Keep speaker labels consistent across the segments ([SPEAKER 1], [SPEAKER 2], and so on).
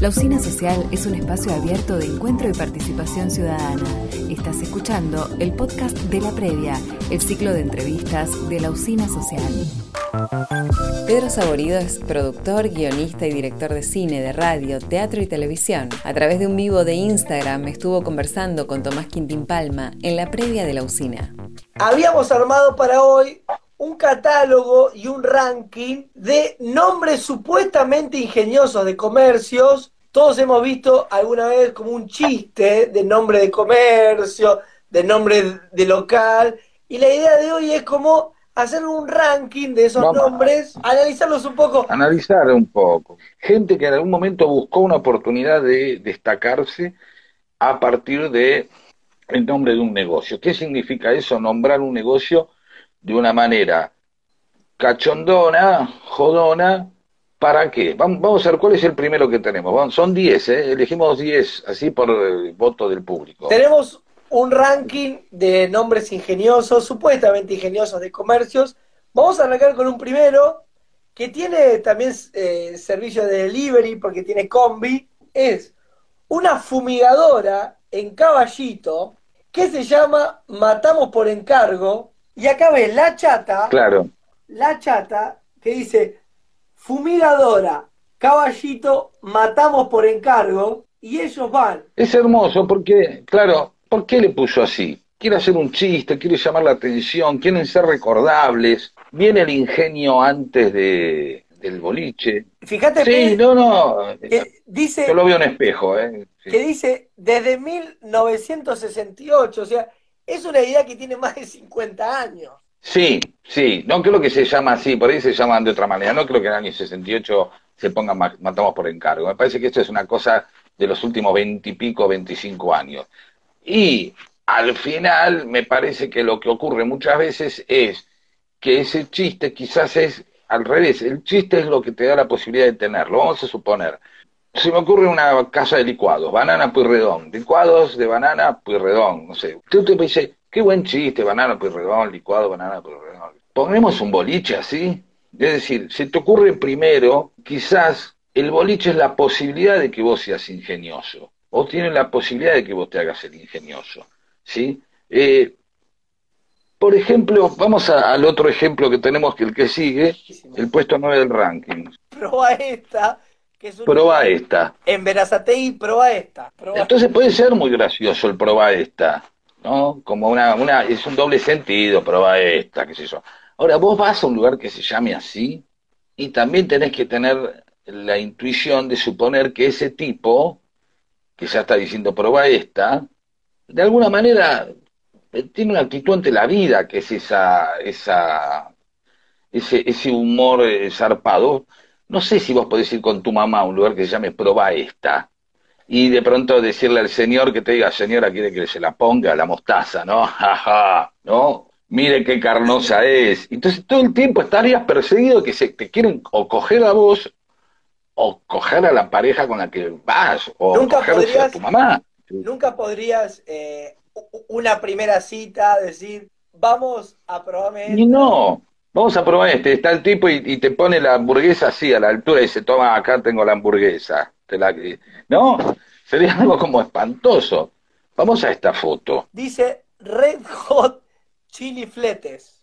[SPEAKER 1] La Usina Social es un espacio abierto de encuentro y participación ciudadana. Estás escuchando el podcast de La Previa, el ciclo de entrevistas de la Usina Social. Pedro Saborido es productor, guionista y director de cine, de radio, teatro y televisión. A través de un vivo de Instagram estuvo conversando con Tomás Quintín Palma en la previa de la usina.
[SPEAKER 2] Habíamos armado para hoy un catálogo y un ranking de nombres supuestamente ingeniosos de comercios. Todos hemos visto alguna vez como un chiste de nombre de comercio, de nombre de local. Y la idea de hoy es como hacer un ranking de esos nombres, analizarlos un poco.
[SPEAKER 3] Analizar un poco. Gente que en algún momento buscó una oportunidad de destacarse a partir de el nombre de un negocio. ¿Qué significa eso? Nombrar un negocio de una manera cachondona, jodona, ¿para qué? Vamos, a ver cuál es el primero que tenemos. son 10, ¿eh? elegimos 10, así por el voto del público.
[SPEAKER 2] Tenemos un ranking de nombres ingeniosos, supuestamente ingeniosos de comercios. Vamos a arrancar con un primero que tiene también eh, servicio de delivery porque tiene combi. Es una fumigadora en caballito que se llama Matamos por encargo y acá ves la chata.
[SPEAKER 3] Claro.
[SPEAKER 2] La chata que dice fumigadora, caballito, matamos por encargo y ellos van.
[SPEAKER 3] Es hermoso porque, claro, ¿por qué le puso así? Quiere hacer un chiste, quiere llamar la atención, quieren ser recordables. Viene el ingenio antes de, del boliche.
[SPEAKER 2] Fíjate
[SPEAKER 3] sí, no, no.
[SPEAKER 2] dice,
[SPEAKER 3] Yo lo veo en espejo, ¿eh?
[SPEAKER 2] Que dice desde 1968, o sea, es una idea que tiene más de 50 años.
[SPEAKER 3] Sí, sí, no creo que se llama así, por ahí se llaman de otra manera, no creo que en el año 68 se pongan matamos por encargo, me parece que esto es una cosa de los últimos 20 y pico, 25 años. Y al final me parece que lo que ocurre muchas veces es que ese chiste quizás es al revés, el chiste es lo que te da la posibilidad de tenerlo, vamos a suponer. Se me ocurre una casa de licuados, banana puyredón, licuados de banana puyredón, no sé. Usted te dice, qué buen chiste, banana puyredón, licuado, banana puyredón. Ponemos un boliche así. Es decir, se te ocurre primero, quizás el boliche es la posibilidad de que vos seas ingenioso, o tiene la posibilidad de que vos te hagas el ingenioso, ¿sí? Eh, por ejemplo, vamos al otro ejemplo que tenemos, que el que sigue, el puesto 9 del ranking.
[SPEAKER 2] Proba esta, que es
[SPEAKER 3] Proba esta.
[SPEAKER 2] En y proba esta.
[SPEAKER 3] Entonces puede ser muy gracioso el proba esta, ¿no? Como una, una, es un doble sentido, proba esta, qué sé yo. Ahora, vos vas a un lugar que se llame así y también tenés que tener la intuición de suponer que ese tipo, que ya está diciendo proba esta, de alguna manera eh, tiene una actitud ante la vida, que es esa, esa, ese, ese humor eh, zarpado. No sé si vos podés ir con tu mamá a un lugar que se llame Proba esta y de pronto decirle al señor que te diga, señora, quiere que se la ponga la mostaza, ¿no? Jaja, ¿no? Mire qué carnosa es. Entonces todo el tiempo estarías perseguido que se te quieren o coger a vos o coger a la pareja con la que vas o
[SPEAKER 2] ¿Nunca
[SPEAKER 3] a tu mamá.
[SPEAKER 2] Nunca podrías eh, una primera cita, decir, vamos a probarme.
[SPEAKER 3] Y no, vamos a probar este. Está el tipo y, te pone la hamburguesa así a la altura y dice, toma, acá tengo la hamburguesa. Te la... No, sería algo como espantoso. Vamos a esta foto.
[SPEAKER 2] Dice Red Hot Chili Fletes.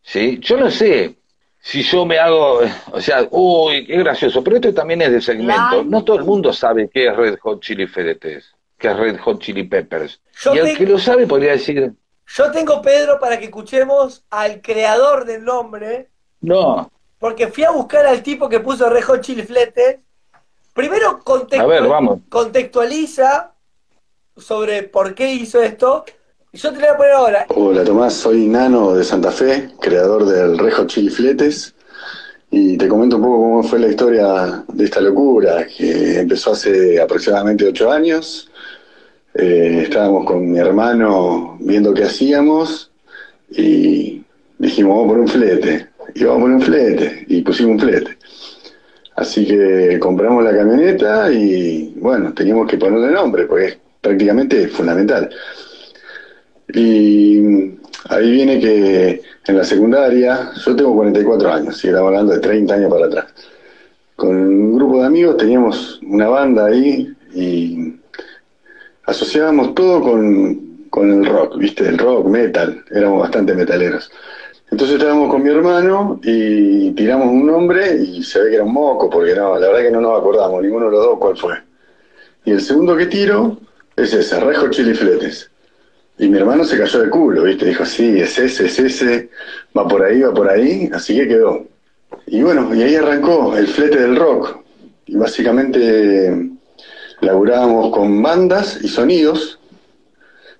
[SPEAKER 3] Sí, yo no sé si yo me hago, o sea, uy, qué gracioso, pero esto también es de segmento. No todo el mundo sabe qué es Red Hot Chili Fletes que es Red Hot Chili Peppers. y el que lo sabe podría decir...
[SPEAKER 2] Yo tengo, Pedro, para que escuchemos al creador del nombre.
[SPEAKER 3] No.
[SPEAKER 2] Porque fui a buscar al tipo que puso Chili Fletes. Primero contextualiza sobre por qué hizo esto. Y yo te lo voy a poner ahora.
[SPEAKER 4] Hola Tomás, soy Nano de Santa Fe, creador del Red Hot Chili Fletes. Y te comento un poco cómo fue la historia de esta locura, que empezó hace aproximadamente ocho años. Eh, estábamos con mi hermano viendo qué hacíamos y dijimos, vamos por un flete. Y vamos por un flete. Y pusimos un flete. Así que compramos la camioneta y bueno, teníamos que ponerle nombre porque es prácticamente fundamental. Y ahí viene que en la secundaria, yo tengo 44 años, y estamos hablando de 30 años para atrás. con un grupo de amigos teníamos una banda ahí y asociábamos todo con, con el rock, ¿viste? El rock, metal, éramos bastante metaleros. Entonces estábamos con mi hermano y tiramos un nombre y se ve que era un moco, porque no, la verdad que no nos acordamos, ninguno de los dos cuál fue. Y el segundo que tiro es ese, Rejo Chilifletes. Y mi hermano se cayó de culo, ¿viste? Dijo, sí, es ese, es ese, va por ahí, va por ahí, así que quedó. Y bueno, y ahí arrancó el flete del rock. Y básicamente laburábamos con bandas y sonidos,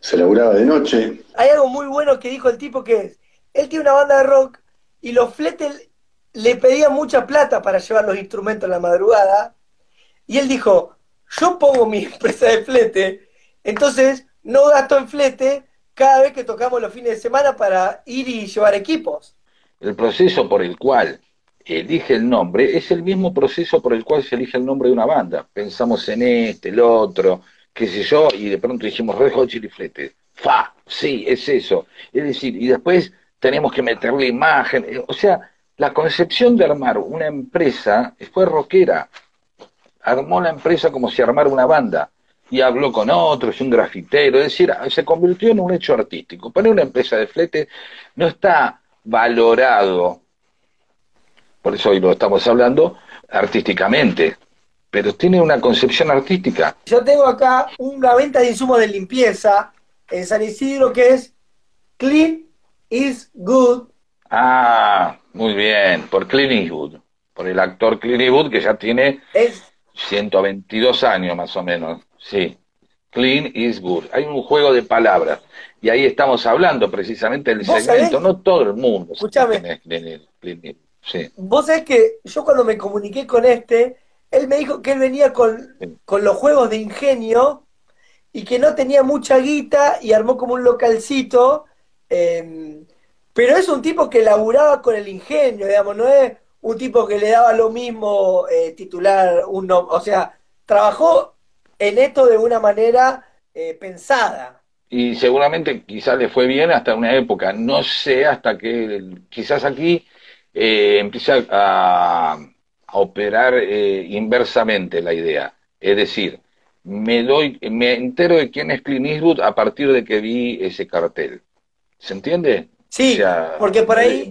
[SPEAKER 4] se laburaba de noche.
[SPEAKER 2] Hay algo muy bueno que dijo el tipo que es, él tiene una banda de rock y los fletes le pedían mucha plata para llevar los instrumentos en la madrugada. Y él dijo, yo pongo mi empresa de flete, entonces no gasto en flete cada vez que tocamos los fines de semana para ir y llevar equipos.
[SPEAKER 3] El proceso por el cual elige el nombre es el mismo proceso por el cual se elige el nombre de una banda. Pensamos en este, el otro, qué sé yo, y de pronto dijimos Red Hot Chili Flete. Fa, sí, es eso. Es decir, y después tenemos que meterle imagen. Eh, o sea, la concepción de armar una empresa fue rockera. Armó la empresa como si armara una banda. Y habló con otros, un grafitero. Es decir, se convirtió en un hecho artístico. Poner una empresa de flete no está valorado, por eso hoy lo estamos hablando, artísticamente. Pero tiene una concepción artística.
[SPEAKER 2] Yo tengo acá una venta de insumos de limpieza en San Isidro que es Clean is good.
[SPEAKER 3] Ah, muy bien, por Clint Eastwood, por el actor Clint Eastwood que ya tiene 122 años más o menos, sí. Clean is good. Hay un juego de palabras y ahí estamos hablando precisamente del segmento, no todo el mundo.
[SPEAKER 2] Escúchame. Sí. Vos sabés que yo cuando me comuniqué con este, él me dijo que él venía con, con los juegos de ingenio y que no tenía mucha guita y armó como un localcito Em, pero es un tipo que laburaba con el ingenio, digamos, no es un tipo que le daba lo mismo eh, titular un O sea, trabajó en esto de una manera eh, pensada.
[SPEAKER 3] Y seguramente quizás le fue bien hasta una época, no sé, hasta que quizás aquí eh, empieza a, a operar inversamente la idea. Es decir, me doy, me entero de quién es Clint Eastwood a partir de que vi ese cartel. ¿Se entiende?
[SPEAKER 2] Sí, porque por ahí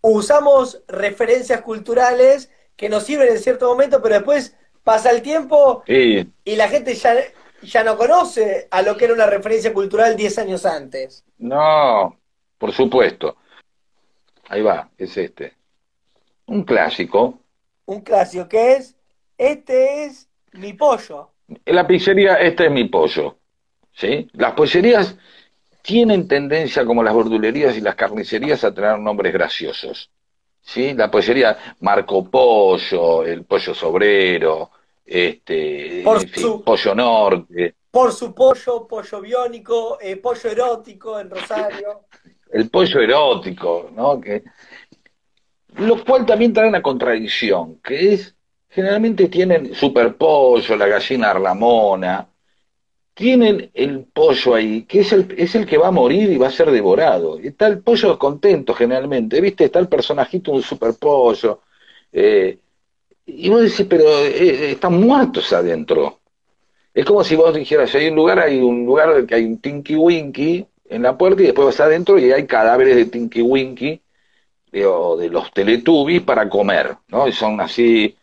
[SPEAKER 2] usamos referencias culturales que nos sirven en cierto momento, pero después pasa el tiempo y la gente ya, ya no conoce a lo que era una referencia cultural 10 años antes.
[SPEAKER 3] No, por supuesto. Ahí va, es este. Un clásico.
[SPEAKER 2] Un clásico, que es, este es mi pollo.
[SPEAKER 3] En la pizzería, este es mi pollo. ¿Sí? Las pollerías tienen tendencia, como las verdulerías y las carnicerías, a tener nombres graciosos. ¿sí? La pollería Marco Pollo, el Pollo Sobrero, este, Pollo Norte.
[SPEAKER 2] Por su pollo, pollo biónico, eh, pollo erótico en Rosario.
[SPEAKER 3] El pollo erótico, ¿no? Que, lo cual también trae una contradicción, que es, generalmente tienen super pollo, la gallina arlamona, tienen el pollo ahí, que es el, es el que va a morir y va a ser devorado. Está el pollo contento generalmente, ¿viste? Está el personajito, un super pollo. Eh, y vos decís, pero eh, están muertos adentro. Es como si vos dijeras, hay un lugar, hay un lugar que hay un Tinky Winky en la puerta y después vas adentro y hay cadáveres de Tinky Winky o de los Teletubbies para comer, ¿no? Y son así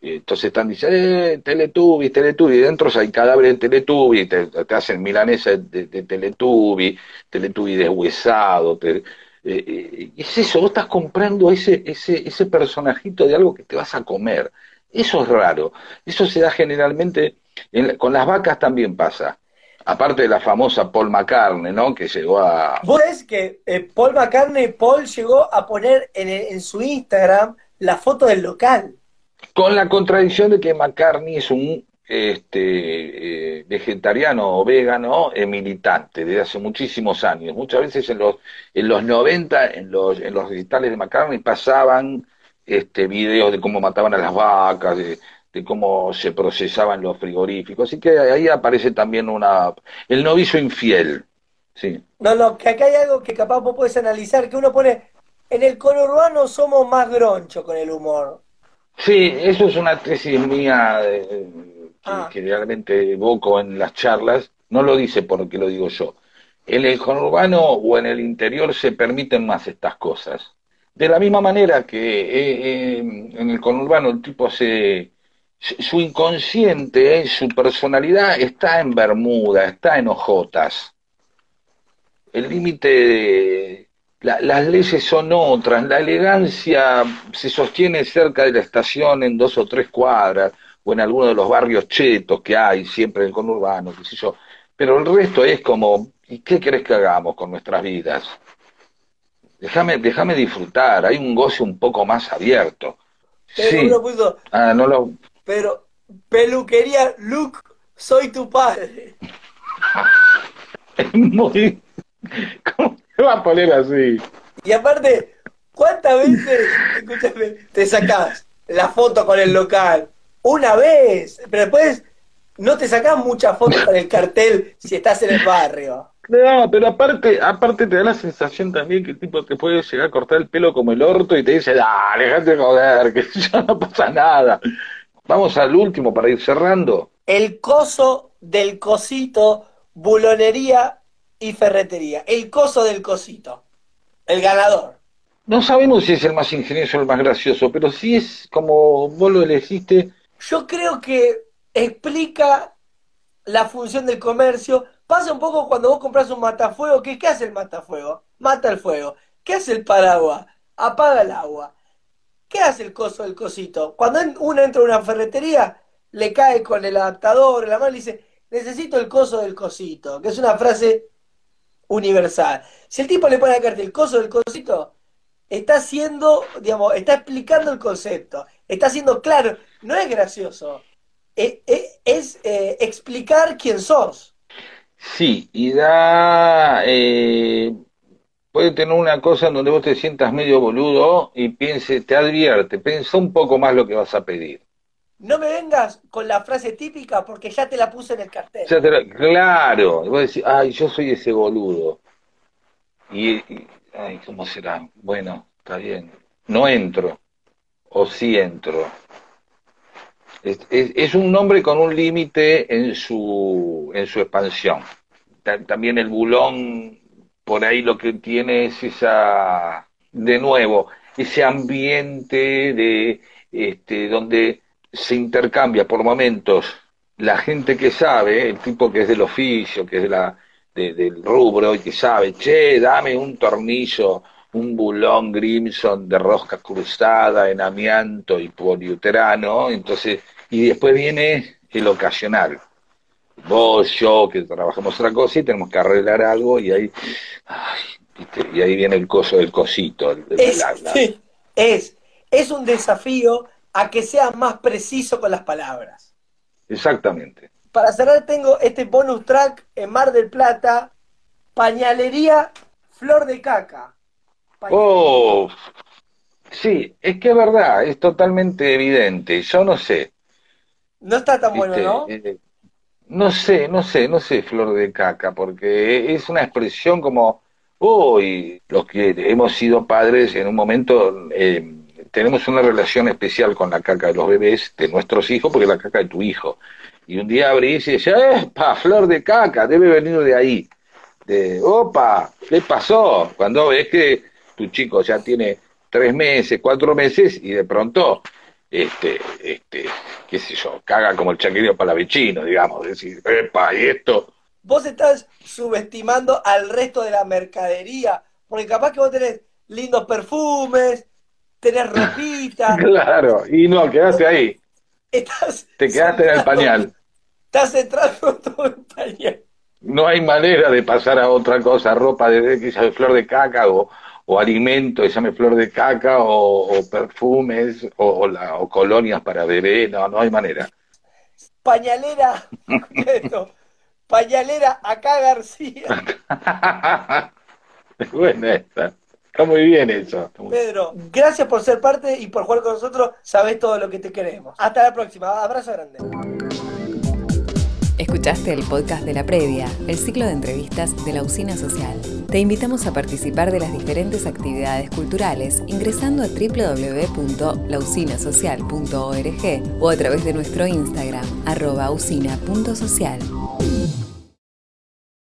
[SPEAKER 3] entonces están diciendo, eh, Teletubbies, Teletubbies, y dentro hay cadáveres de Teletubbies, te, te hacen milanesa de, de Teletubbies, Teletubbies deshuesado, eh, eh, es eso, vos estás comprando ese, ese, ese personajito de algo que te vas a comer. Eso es raro. Eso se da generalmente, con las vacas también pasa. Aparte de la famosa Paul McCartney, ¿no? Que llegó a...
[SPEAKER 2] Vos ves que eh, Paul McCartney, Paul llegó a poner en, en su Instagram la foto del local.
[SPEAKER 3] Con la contradicción de que McCartney es un este, eh, vegetariano o vegano eh, militante desde hace muchísimos años. Muchas veces en los, en los 90, en los, en los recitales de McCartney, pasaban este, videos de cómo mataban a las vacas, de, cómo se procesaban los frigoríficos. Así que ahí aparece también una el novicio infiel. Sí.
[SPEAKER 2] No, no, que acá hay algo que capaz vos podés analizar, que uno pone, en el conurbano somos más groncho con el humor.
[SPEAKER 3] Sí, eso es una tesis mía eh, que,
[SPEAKER 2] Ah.
[SPEAKER 3] que realmente evoco en las charlas. No lo dice porque lo digo yo. En el conurbano o en el interior se permiten más estas cosas. De la misma manera que eh, eh, en el conurbano el tipo se... Su inconsciente, su personalidad está en Bermuda, está en Ojotas. El límite, la- las leyes son otras, la elegancia se sostiene cerca de la estación en dos o tres cuadras, o en alguno de los barrios chetos que hay siempre en el conurbano, qué sé yo. Pero el resto es como, ¿y qué querés que hagamos con nuestras vidas? Déjame, déjame disfrutar, hay un goce un poco más abierto. Sí,
[SPEAKER 2] uno puso,
[SPEAKER 3] ah, no lo,
[SPEAKER 2] Pedro, peluquería, Luke, soy tu padre.
[SPEAKER 3] es muy, ¿cómo se va a poner así?
[SPEAKER 2] Y aparte, ¿cuántas veces, escúchame, te sacás la foto con el local? Una vez, pero después no te sacás muchas fotos con el cartel si estás en el barrio.
[SPEAKER 3] No, pero aparte, aparte te da la sensación también que el tipo te puede llegar a cortar el pelo como el orto y te dice, dale, dejate de joder, que ya no pasa nada. Vamos al último para ir cerrando.
[SPEAKER 2] El coso del cosito, bulonería y ferretería. El coso del cosito. El ganador.
[SPEAKER 3] No sabemos si es el más ingenioso o el más gracioso, pero sí es como vos lo elegiste.
[SPEAKER 2] Yo creo que explica la función del comercio. Pasa un poco cuando vos compras un matafuego. ¿Qué, ¿Qué hace el matafuego? Mata el fuego. ¿Qué hace el paraguas? Apaga el agua. ¿Qué hace el coso del cosito? Cuando uno entra a una ferretería, le cae con el adaptador la mano y dice, necesito el coso del cosito, que es una frase universal. Si el tipo le pone al cartel el coso del cosito, está haciendo, digamos, está explicando el concepto, está siendo claro, no es gracioso, e- e- es, eh, explicar quién sos.
[SPEAKER 3] Sí, y da... eh, puede tener una cosa en donde vos te sientas medio boludo y piense, te advierte, piensa un poco más lo que vas a pedir.
[SPEAKER 2] No me vengas con la frase típica porque ya te la puse en el cartel.
[SPEAKER 3] Ya te la- claro, y vos decís, ay, yo soy ese boludo. Y, y- ay, ¿cómo será? Bueno, está bien. No entro, o sí entro. Es, es- es un nombre con un límite en su, en su expansión. Ta- También el bulón, por ahí lo que tiene es esa, de nuevo, ese ambiente de, este, donde se intercambia por momentos la gente que sabe, el tipo que es del oficio, que es de la, de- del rubro y que sabe, che, dame un tornillo, un bulón Grimson de rosca cruzada en amianto y poliuterano, entonces, y después viene el ocasional. Vos, yo, que trabajamos otra cosa y tenemos que arreglar algo y ahí, ay, ¿viste? y ahí viene el coso del cosito. el- el-
[SPEAKER 2] Es,
[SPEAKER 3] la- la-
[SPEAKER 2] sí, es, es un desafío a que seas más preciso con las palabras.
[SPEAKER 3] exactamente.
[SPEAKER 2] Para cerrar tengo este bonus track en Mar del Plata, pañalería Flor de Caca. Pañalería.
[SPEAKER 3] Oh, sí, es que es verdad, es totalmente evidente. Yo no sé,
[SPEAKER 2] No está tan bueno. ¿no?
[SPEAKER 3] Eh, no sé, no sé, no sé, flor de caca, porque es una expresión como, uy, los que hemos sido padres en un momento eh, tenemos una relación especial con la caca de los bebés, de nuestros hijos, porque es la caca de tu hijo. Y un día abrís y decís, ¡epa, flor de caca! Debe venir de ahí. De, opa, ¿qué pasó? Cuando ves que tu chico ya tiene tres meses, cuatro meses y de pronto, este, este, qué sé yo, caga como el chaquerío palavecino, digamos, decir, ¡epa! ¿Y esto?
[SPEAKER 2] Vos estás subestimando al resto de la mercadería, porque capaz que vos tenés lindos perfumes, tenés ropita,
[SPEAKER 3] Claro, y no, quedaste ahí,
[SPEAKER 2] estás
[SPEAKER 3] te quedaste en el pañal.
[SPEAKER 2] Estás entrando todo en pañal.
[SPEAKER 3] No hay manera de pasar a otra cosa, ropa de llame flor de caca o, o alimento llame flor de caca o, o perfumes o, o la- o colonias para bebé, no, no hay manera.
[SPEAKER 2] Pañalera, esto, pañalera acá García.
[SPEAKER 3] Es buena esta. Está muy bien eso.
[SPEAKER 2] Pedro, gracias por ser parte y por jugar con nosotros. Sabés todo lo que te queremos. Hasta la próxima. Abrazo grande.
[SPEAKER 1] Escuchaste el podcast de la previa, el ciclo de entrevistas de la Usina Social. Te invitamos a participar de las diferentes actividades culturales ingresando a www.lausinasocial.org o a través de nuestro Instagram, arroba usina.social.